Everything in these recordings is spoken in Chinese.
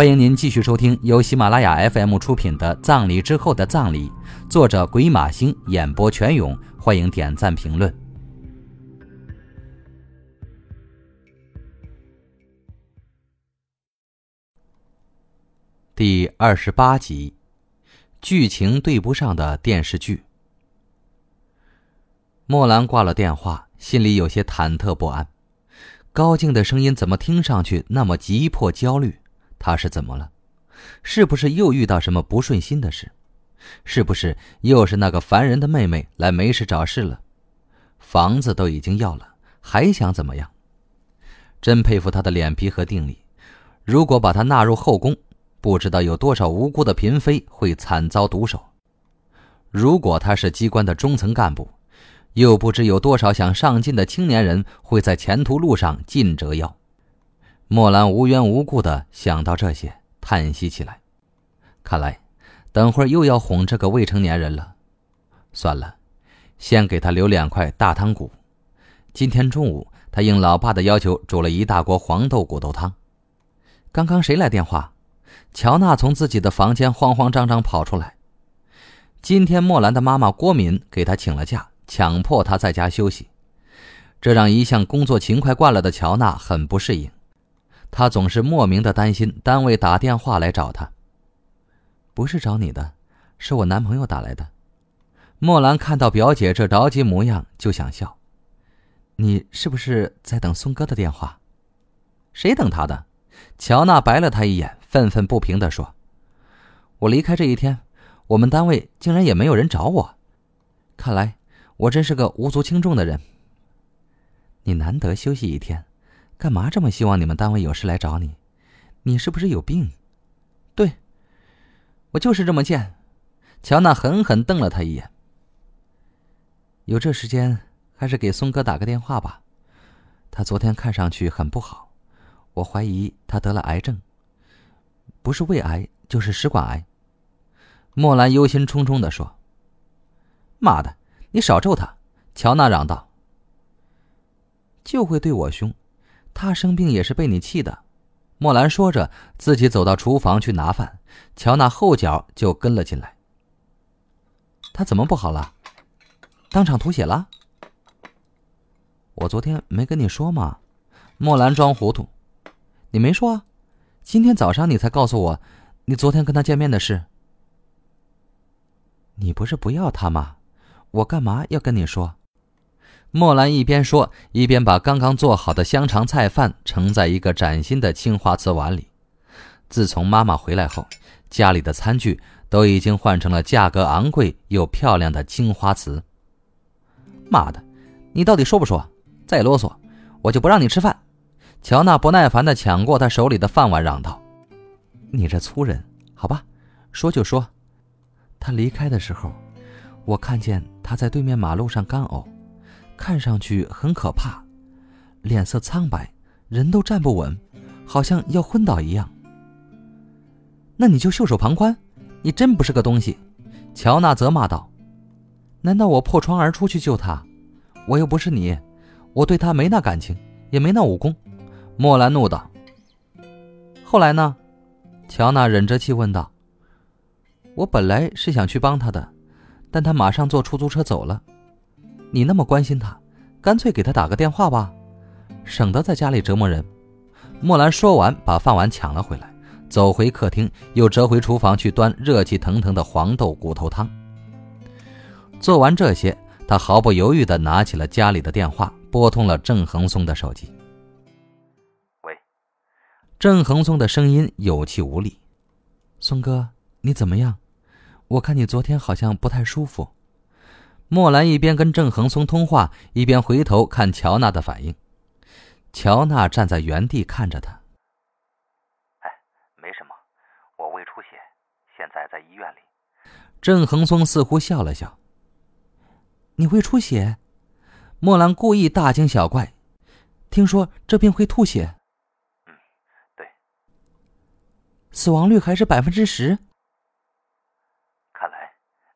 欢迎您继续收听由喜马拉雅 FM 出品的《葬礼之后的葬礼》，作者鬼马星，演播全勇。欢迎点赞评论。第二十八集，剧情对不上的电视剧。莫兰挂了电话，心里有些忐忑不安。高静的声音怎么听上去那么急迫、焦虑？他是怎么了？是不是又遇到什么不顺心的事？是不是又是那个烦人的妹妹来没事找事了？房子都已经要了，还想怎么样？真佩服他的脸皮和定力。如果把他纳入后宫，不知道有多少无辜的嫔妃会惨遭毒手。如果他是机关的中层干部，又不知有多少想上进的青年人会在前途路上尽折腰。莫兰无缘无故的想到这些，叹息起来。看来，等会儿又要哄这个未成年人了。算了，先给他留两块大汤骨。今天中午，他应老爸的要求煮了一大锅黄豆骨头汤。刚刚谁来电话？乔娜从自己的房间慌慌张张跑出来。今天莫兰的妈妈郭敏给她请了假，强迫她在家休息，这让一向工作勤快惯了的乔娜很不适应。他总是莫名的担心单位打电话来找他。不是找你的，是我男朋友打来的。莫兰看到表姐这着急模样，就想笑。你是不是在等松哥的电话？谁等他的？乔娜白了他一眼，愤愤不平地说：“我离开这一天，我们单位竟然也没有人找我。看来我真是个无足轻重的人。你难得休息一天。”干嘛这么希望你们单位有事来找你？你是不是有病？对，我就是这么贱。乔娜狠狠瞪了他一眼。有这时间，还是给松哥打个电话吧。他昨天看上去很不好，我怀疑他得了癌症，不是胃癌就是食管癌。莫兰忧心忡忡的说：“妈的，你少咒他！”乔娜嚷道：“就会对我凶。”他生病也是被你气的，莫兰说着，自己走到厨房去拿饭，乔娜后脚就跟了进来。他怎么不好了？当场吐血了？我昨天没跟你说吗？莫兰装糊涂，你没说啊？今天早上你才告诉我，你昨天跟他见面的事。你不是不要他吗？我干嘛要跟你说？莫兰一边说，一边把刚刚做好的香肠菜饭盛在一个崭新的青花瓷碗里。自从妈妈回来后，家里的餐具都已经换成了价格昂贵又漂亮的青花瓷。妈的，你到底说不说？再啰嗦，我就不让你吃饭！乔娜不耐烦地抢过他手里的饭碗，嚷道：“你这粗人，好吧，说就说。他离开的时候，我看见他在对面马路上干呕。”看上去很可怕，脸色苍白，人都站不稳，好像要昏倒一样。那你就袖手旁观，你真不是个东西！乔娜责骂道：“难道我破窗而出去救他？我又不是你，我对他没那感情，也没那武功。”莫兰怒道。后来呢？乔娜忍着气问道。我本来是想去帮他的，但他马上坐出租车走了。你那么关心他，干脆给他打个电话吧，省得在家里折磨人。莫兰说完，把饭碗抢了回来，走回客厅，又折回厨房去端热气腾腾的黄豆骨头汤。做完这些，他毫不犹豫地拿起了家里的电话，拨通了郑恒松的手机。喂，郑恒松的声音有气无力：“松哥，你怎么样？我看你昨天好像不太舒服。”莫兰一边跟郑恒松通话，一边回头看乔娜的反应。乔娜站在原地看着他。哎，没什么，我胃出血，现在在医院里。郑恒松似乎笑了笑。你胃出血？莫兰故意大惊小怪。听说这病会吐血？嗯，对。死亡率还是百分之十？看来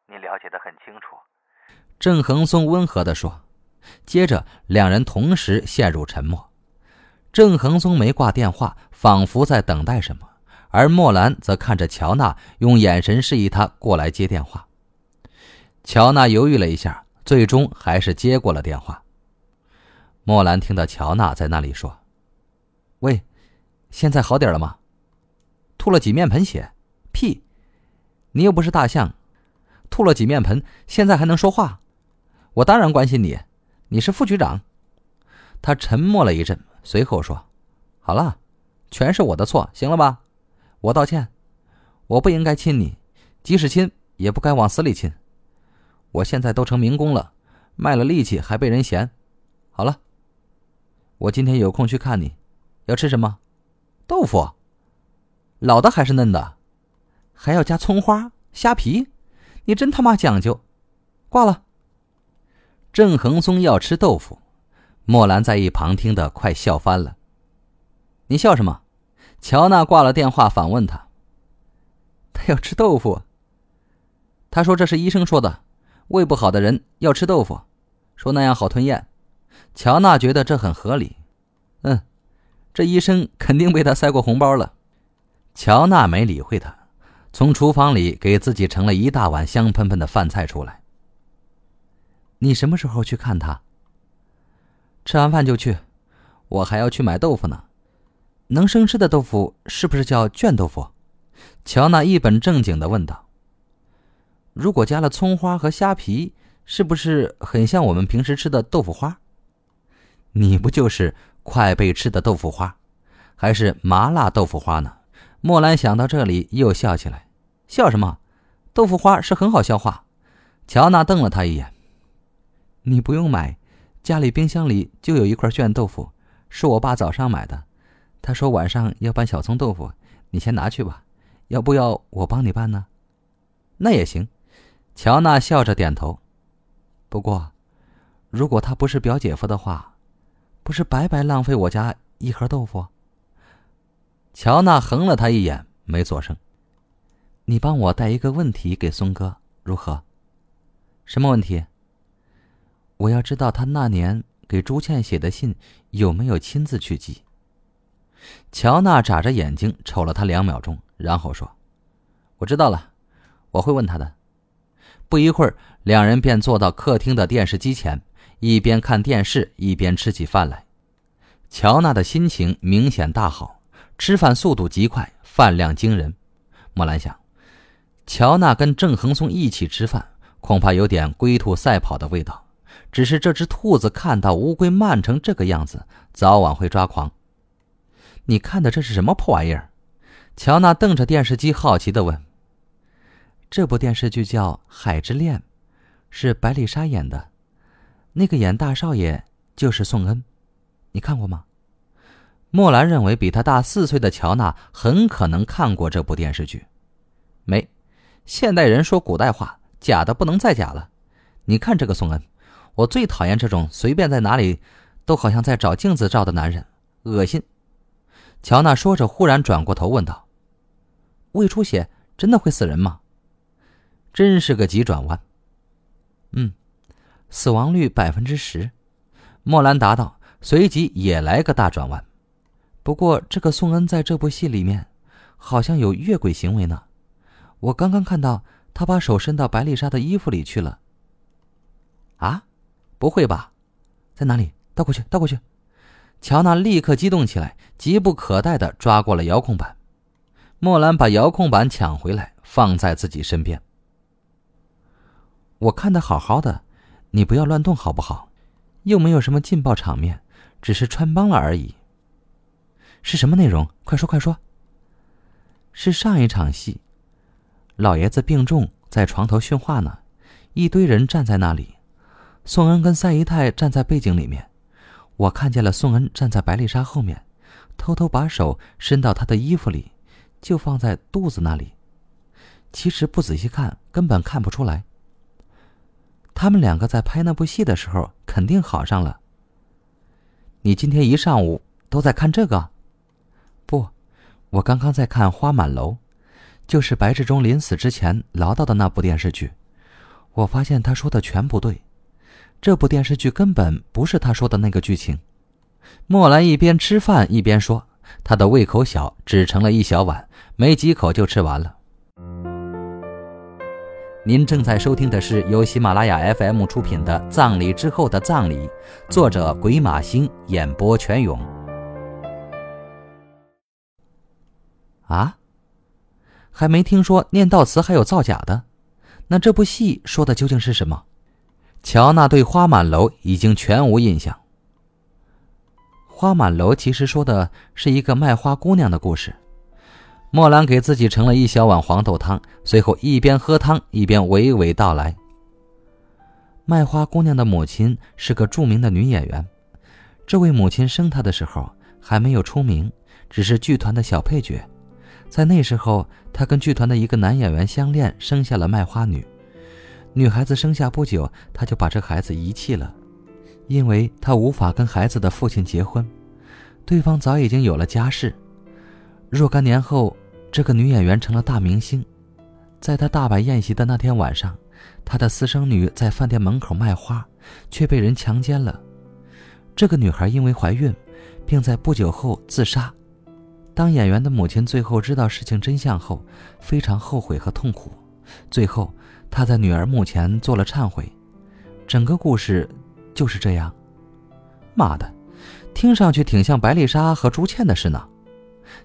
你了解的很清楚。郑恒松温和地说，接着两人同时陷入沉默。郑恒松没挂电话，仿佛在等待什么，而莫兰则看着乔娜，用眼神示意他过来接电话。乔娜犹豫了一下，最终还是接过了电话。莫兰听到乔娜在那里说：“喂，现在好点了吗？吐了几面盆血？屁！你又不是大象，吐了几面盆，现在还能说话？我当然关心你，你是副局长。”他沉默了一阵，随后说：“好了，全是我的错，行了吧？我道歉，我不应该亲你，即使亲，也不该往死里亲。我现在都成民工了，卖了力气还被人嫌。好了。”我今天有空去看你，要吃什么？豆腐，老的还是嫩的？还要加葱花、虾皮？你真他妈讲究！挂了。郑恒松要吃豆腐，莫兰在一旁听得快笑翻了。你笑什么？乔娜挂了电话，反问他。他要吃豆腐。他说这是医生说的，胃不好的人要吃豆腐，说那样好吞咽。乔娜觉得这很合理，嗯，这医生肯定被他塞过红包了。乔娜没理会他，从厨房里给自己盛了一大碗香喷喷的饭菜出来。你什么时候去看他？吃完饭就去，我还要去买豆腐呢。能生吃的豆腐是不是叫卷豆腐？乔娜一本正经的问道。如果加了葱花和虾皮，是不是很像我们平时吃的豆腐花？你不就是快被吃的豆腐花，还是麻辣豆腐花呢？莫兰想到这里又笑起来。笑什么？豆腐花是很好消化。乔娜瞪了他一眼。你不用买，家里冰箱里就有一块卷豆腐，是我爸早上买的。他说晚上要拌小葱豆腐，你先拿去吧。要不要我帮你拌呢？那也行。乔娜笑着点头。不过，如果他不是表姐夫的话。不是白白浪费我家一盒豆腐。乔娜横了他一眼，没作声。你帮我带一个问题给松哥，如何？什么问题？我要知道他那年给朱倩写的信有没有亲自去寄。乔娜眨着眼睛瞅了他两秒钟，然后说：“我知道了，我会问他的。”不一会儿，两人便坐到客厅的电视机前。一边看电视一边吃起饭来，乔娜的心情明显大好，吃饭速度极快，饭量惊人。莫兰想，乔娜跟郑恒松一起吃饭，恐怕有点龟兔赛跑的味道。只是这只兔子看到乌龟慢成这个样子，早晚会抓狂。你看的这是什么破玩意儿？乔娜瞪着电视机，好奇地问。这部电视剧叫《海之恋》，是百里沙演的。那个演大少爷就是宋恩，你看过吗？莫兰认为比他大四岁的乔娜很可能看过这部电视剧。没，现代人说古代话，假的不能再假了。你看这个宋恩，我最讨厌这种随便在哪里都好像在找镜子照的男人，恶心。乔娜说着，忽然转过头问道：“胃出血真的会死人吗？”真是个急转弯。嗯。死亡率百分之十，莫兰答道，随即也来个大转弯。不过，这个宋恩在这部戏里面，好像有越轨行为呢。我刚刚看到他把手伸到白丽莎的衣服里去了。啊，不会吧？在哪里？倒过去，倒过去！乔娜立刻激动起来，急不可待地抓过了遥控板。莫兰把遥控板抢回来，放在自己身边。我看的好好的。你不要乱动好不好？又没有什么劲爆场面，只是穿帮了而已。是什么内容？快说快说。是上一场戏，老爷子病重，在床头训话呢，一堆人站在那里，宋恩跟赛姨太站在背景里面，我看见了宋恩站在白丽莎后面，偷偷把手伸到她的衣服里，就放在肚子那里。其实不仔细看，根本看不出来。他们两个在拍那部戏的时候，肯定好上了。你今天一上午都在看这个？不，我刚刚在看《花满楼》，就是白志忠临死之前唠叨的那部电视剧。我发现他说的全不对，这部电视剧根本不是他说的那个剧情。莫兰一边吃饭一边说，他的胃口小，只盛了一小碗，没几口就吃完了。您正在收听的是由喜马拉雅 FM 出品的《葬礼之后的葬礼》，作者鬼马星，演播全勇。啊，还没听说念悼词还有造假的，那这部戏说的究竟是什么？乔娜对花满楼已经全无印象。花满楼其实说的是一个卖花姑娘的故事。莫兰给自己盛了一小碗黄豆汤，随后一边喝汤一边娓娓道来。卖花姑娘的母亲是个著名的女演员，这位母亲生她的时候还没有出名，只是剧团的小配角。在那时候，她跟剧团的一个男演员相恋，生下了卖花女。女孩子生下不久，她就把这孩子遗弃了，因为她无法跟孩子的父亲结婚，对方早已经有了家室。若干年后。这个女演员成了大明星，在她大摆宴席的那天晚上，她的私生女在饭店门口卖花，却被人强奸了。这个女孩因为怀孕，并在不久后自杀。当演员的母亲最后知道事情真相后，非常后悔和痛苦。最后，他在女儿墓前做了忏悔。整个故事就是这样。妈的，听上去挺像白丽莎和朱倩的事呢。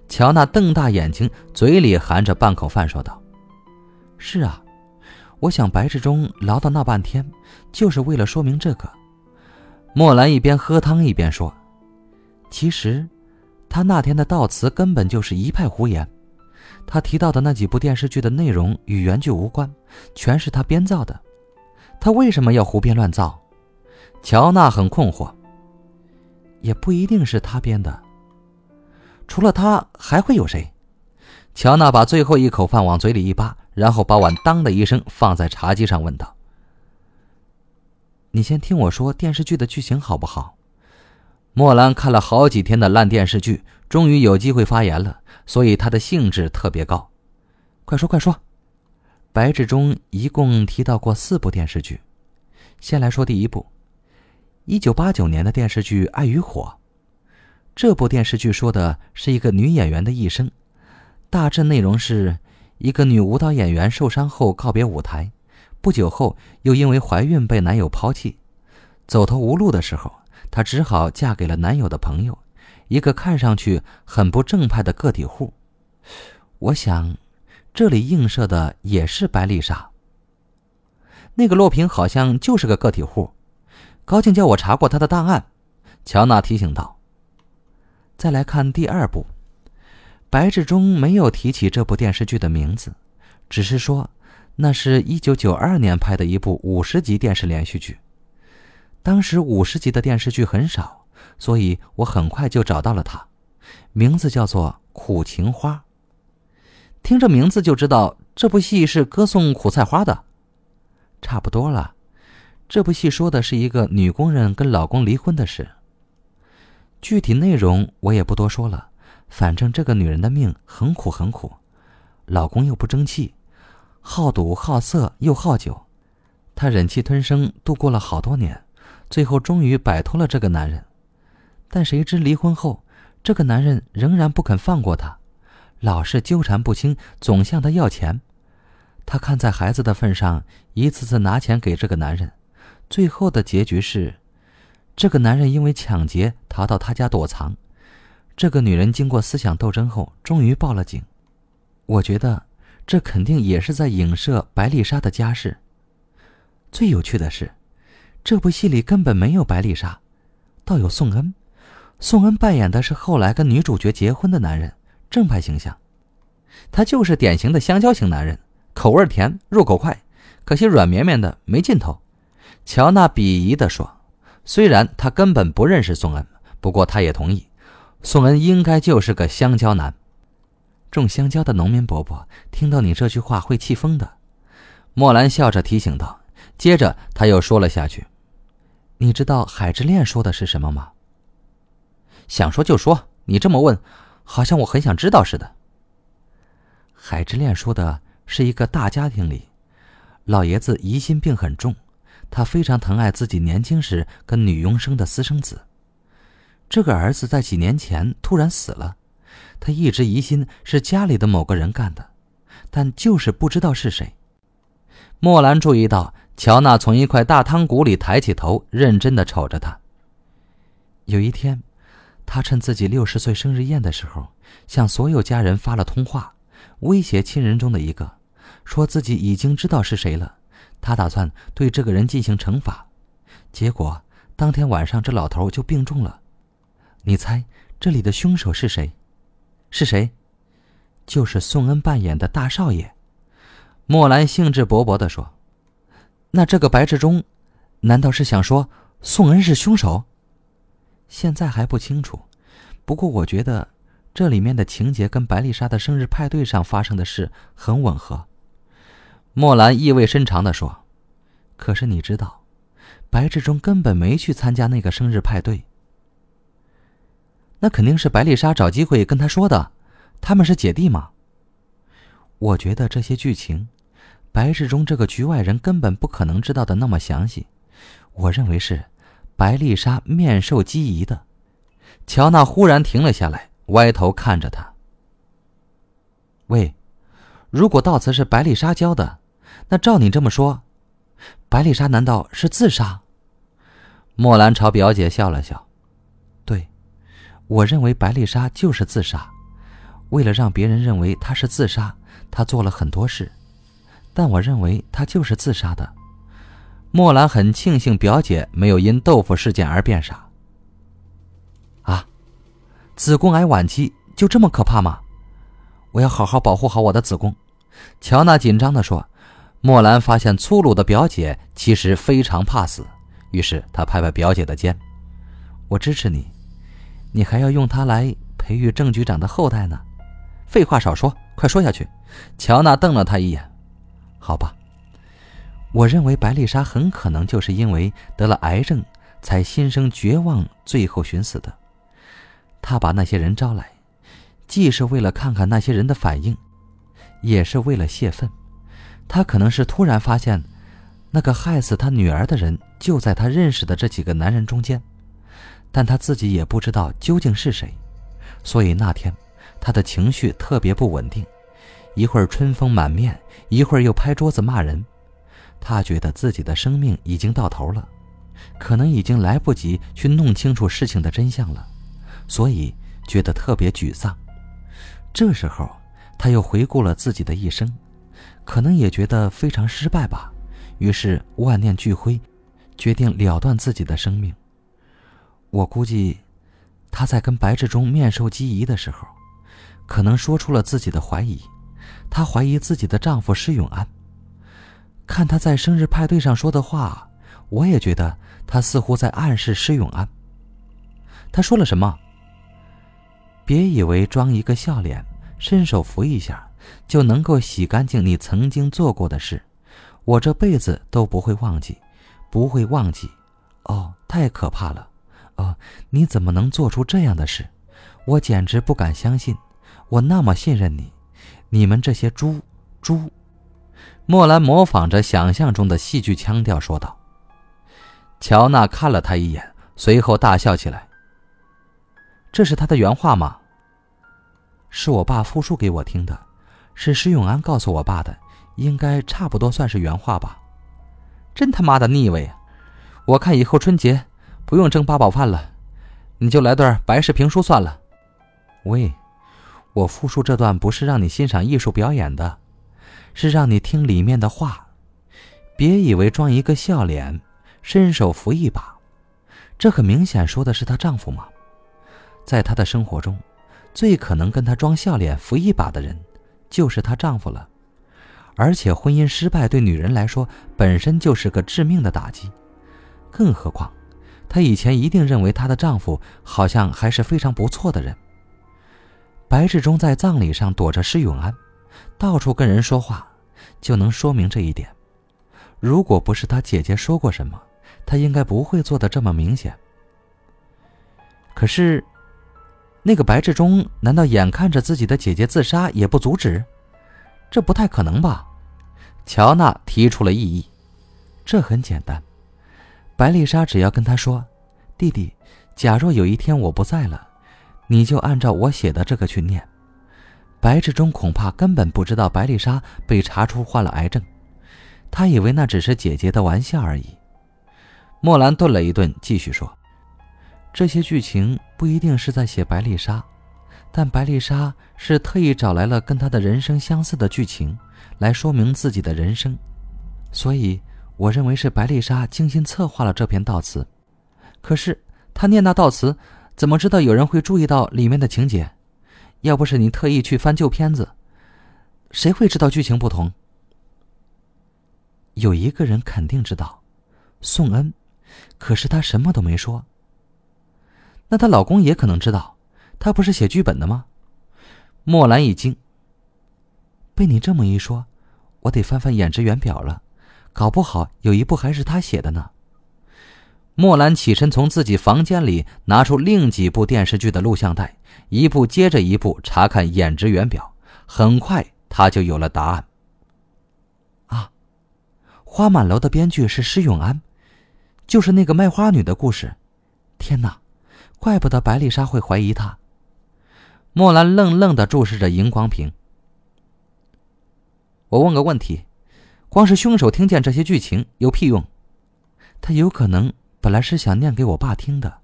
乔娜瞪大眼睛，嘴里含着半口饭，说道：“是啊，我想白志忠唠叨那半天，就是为了说明这个。”莫兰一边喝汤一边说：“其实，他那天的悼词根本就是一派胡言。他提到的那几部电视剧的内容与原剧无关，全是他编造的。他为什么要胡编乱造？”乔娜很困惑。也不一定是他编的。除了他还会有谁？乔娜把最后一口饭往嘴里一扒，然后把碗“当”的一声放在茶几上，问道：“你先听我说电视剧的剧情好不好？”莫兰看了好几天的烂电视剧，终于有机会发言了，所以他的兴致特别高。快说快说！白志忠一共提到过四部电视剧，先来说第一部，一九八九年的电视剧《爱与火》。这部电视剧说的是一个女演员的一生，大致内容是一个女舞蹈演员受伤后告别舞台，不久后又因为怀孕被男友抛弃，走投无路的时候，她只好嫁给了男友的朋友，一个看上去很不正派的个体户。我想，这里映射的也是白丽莎。那个洛平好像就是个个体户，高静叫我查过他的档案。乔娜提醒道。再来看第二部，白志忠没有提起这部电视剧的名字，只是说那是一九九二年拍的一部五十集电视连续剧。当时五十集的电视剧很少，所以我很快就找到了它，名字叫做《苦情花》。听这名字就知道这部戏是歌颂苦菜花的，差不多了。这部戏说的是一个女工人跟老公离婚的事。具体内容我也不多说了，反正这个女人的命很苦很苦，老公又不争气，好赌好色又好酒，她忍气吞声度过了好多年，最后终于摆脱了这个男人。但谁知离婚后，这个男人仍然不肯放过她，老是纠缠不清，总向她要钱。她看在孩子的份上，一次次拿钱给这个男人，最后的结局是。这个男人因为抢劫逃到他家躲藏，这个女人经过思想斗争后，终于报了警。我觉得这肯定也是在影射白丽莎的家世。最有趣的是，这部戏里根本没有白丽莎，倒有宋恩。宋恩扮演的是后来跟女主角结婚的男人，正派形象。他就是典型的香蕉型男人，口味甜，入口快，可惜软绵绵的没劲头。乔娜鄙夷地说。虽然他根本不认识宋恩，不过他也同意，宋恩应该就是个香蕉男。种香蕉的农民伯伯听到你这句话会气疯的。莫兰笑着提醒道，接着他又说了下去：“你知道《海之恋》说的是什么吗？”想说就说，你这么问，好像我很想知道似的。《海之恋》说的是一个大家庭里，老爷子疑心病很重。他非常疼爱自己年轻时跟女佣生的私生子。这个儿子在几年前突然死了，他一直疑心是家里的某个人干的，但就是不知道是谁。莫兰注意到乔娜从一块大汤骨里抬起头，认真的瞅着他。有一天，他趁自己六十岁生日宴的时候，向所有家人发了通话，威胁亲人中的一个，说自己已经知道是谁了，他打算对这个人进行惩罚。结果当天晚上，这老头就病重了。你猜这里的凶手是谁？是谁？就是宋恩扮演的大少爷。莫兰兴致勃勃地说：“那这个白志忠，难道是想说宋恩是凶手？”现在还不清楚，不过我觉得这里面的情节跟白丽莎的生日派对上发生的事很吻合。莫兰意味深长地说：“可是你知道，白志忠根本没去参加那个生日派对。那肯定是白丽莎找机会跟他说的，他们是姐弟嘛。我觉得这些剧情，白志忠这个局外人根本不可能知道的那么详细。我认为是。”白丽莎面授机宜的，乔娜忽然停了下来，歪头看着他。喂，如果悼词是白丽莎教的，那照你这么说，白丽莎难道是自杀？莫兰朝表姐笑了笑。对，我认为白丽莎就是自杀。为了让别人认为她是自杀，她做了很多事，但我认为她就是自杀的。莫兰很庆幸表姐没有因豆腐事件而变傻。啊，子宫癌晚期就这么可怕吗？我要好好保护好我的子宫。乔娜紧张地说。莫兰发现粗鲁的表姐其实非常怕死，于是她拍拍表姐的肩：“我支持你，你还要用它来培育郑局长的后代呢。”废话少说，快说下去。乔娜瞪了他一眼：“好吧。”我认为白丽莎很可能就是因为得了癌症，才心生绝望，最后寻死的。她把那些人招来，既是为了看看那些人的反应，也是为了泄愤。她可能是突然发现，那个害死她女儿的人就在她认识的这几个男人中间，但她自己也不知道究竟是谁。所以那天，她的情绪特别不稳定，一会儿春风满面，一会儿又拍桌子骂人。他觉得自己的生命已经到头了，可能已经来不及去弄清楚事情的真相了，所以觉得特别沮丧。这时候，他又回顾了自己的一生，可能也觉得非常失败吧，于是万念俱灰，决定了断自己的生命。我估计，他在跟白志忠面授机宜的时候，可能说出了自己的怀疑，她怀疑自己的丈夫施永安。看他在生日派对上说的话，我也觉得他似乎在暗示施永安。他说了什么？别以为装一个笑脸，伸手扶一下，就能够洗干净你曾经做过的事。我这辈子都不会忘记，不会忘记。哦，太可怕了！哦，你怎么能做出这样的事？我简直不敢相信。我那么信任你，你们这些猪猪！莫兰模仿着想象中的戏剧腔调说道。乔娜看了他一眼，随后大笑起来。这是他的原话吗？是我爸复述给我听的，是施永安告诉我爸的，应该差不多算是原话吧。真他妈的腻味！我看以后春节不用蒸八宝饭了，你就来段白事评书算了。喂，我复述这段不是让你欣赏艺术表演的。是让你听里面的话，别以为装一个笑脸，伸手扶一把，这很明显说的是她丈夫嘛。在她的生活中，最可能跟她装笑脸扶一把的人，就是她丈夫了。而且婚姻失败对女人来说本身就是个致命的打击，更何况，她以前一定认为她的丈夫好像还是非常不错的人。白志忠在葬礼上躲着施永安。到处跟人说话，就能说明这一点。如果不是他姐姐说过什么，他应该不会做的这么明显。可是，那个白志忠难道眼看着自己的姐姐自杀也不阻止？这不太可能吧？乔娜提出了异议。这很简单，白丽莎只要跟他说：“弟弟，假若有一天我不在了，你就按照我写的这个去念。白志忠恐怕根本不知道白丽莎被查出患了癌症，他以为那只是姐姐的玩笑而已。莫兰顿了一顿，继续说：“这些剧情不一定是在写白丽莎，但白丽莎是特意找来了跟她的人生相似的剧情，来说明自己的人生，所以我认为是白丽莎精心策划了这篇悼词。可是她念那悼词，怎么知道有人会注意到里面的情节？要不是你特意去翻旧片子，谁会知道剧情不同？有一个人肯定知道，宋恩。”可是她什么都没说。那她老公也可能知道，他不是写剧本的吗？莫兰一惊。被你这么一说，我得翻翻演职员表了，搞不好有一部还是他写的呢。莫兰起身从自己房间里拿出另几部电视剧的录像带，一部接着一部查看演职员表，很快他就有了答案。啊，花满楼的编剧是施永安。就是那个卖花女的故事，天哪，怪不得白丽莎会怀疑他。莫兰愣愣的注视着荧光屏。我问个问题，光是凶手听见这些剧情有屁用？他有可能本来是想念给我爸听的，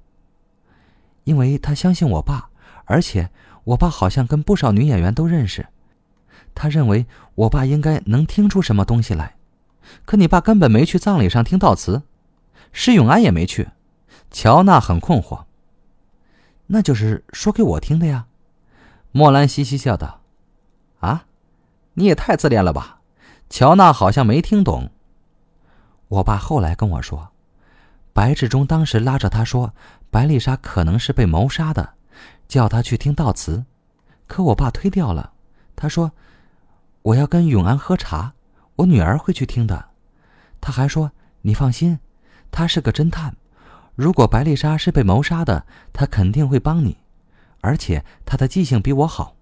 因为他相信我爸，而且我爸好像跟不少女演员都认识，他认为我爸应该能听出什么东西来。可你爸根本没去葬礼上听悼词。施永安也没去，乔娜很困惑。那就是说给我听的呀，莫兰嘻嘻笑道：“啊，你也太自恋了吧？”乔娜好像没听懂。我爸后来跟我说，白志忠当时拉着他说，白丽莎可能是被谋杀的，叫他去听悼词，可我爸推掉了。他说：“我要跟永安喝茶，我女儿会去听的。”他还说：“你放心。”他是个侦探，如果白丽莎是被谋杀的，他肯定会帮你，而且他的记性比我好。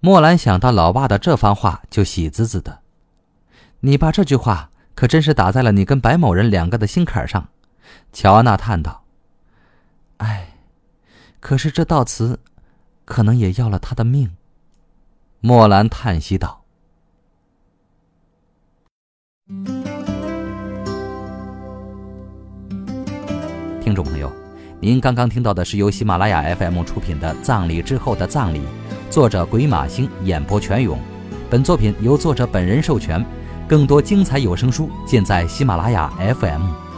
莫兰想到老爸的这番话，就喜滋滋的。你爸这句话可真是打在了你跟白某人两个的心坎上。乔安娜叹道：“哎，可是这悼词，可能也要了他的命。”莫兰叹息道。听众朋友，您刚刚听到的是由喜马拉雅 FM 出品的《葬礼之后的葬礼》，作者鬼马星演播全勇。本作品由作者本人授权。更多精彩有声书尽在喜马拉雅 FM。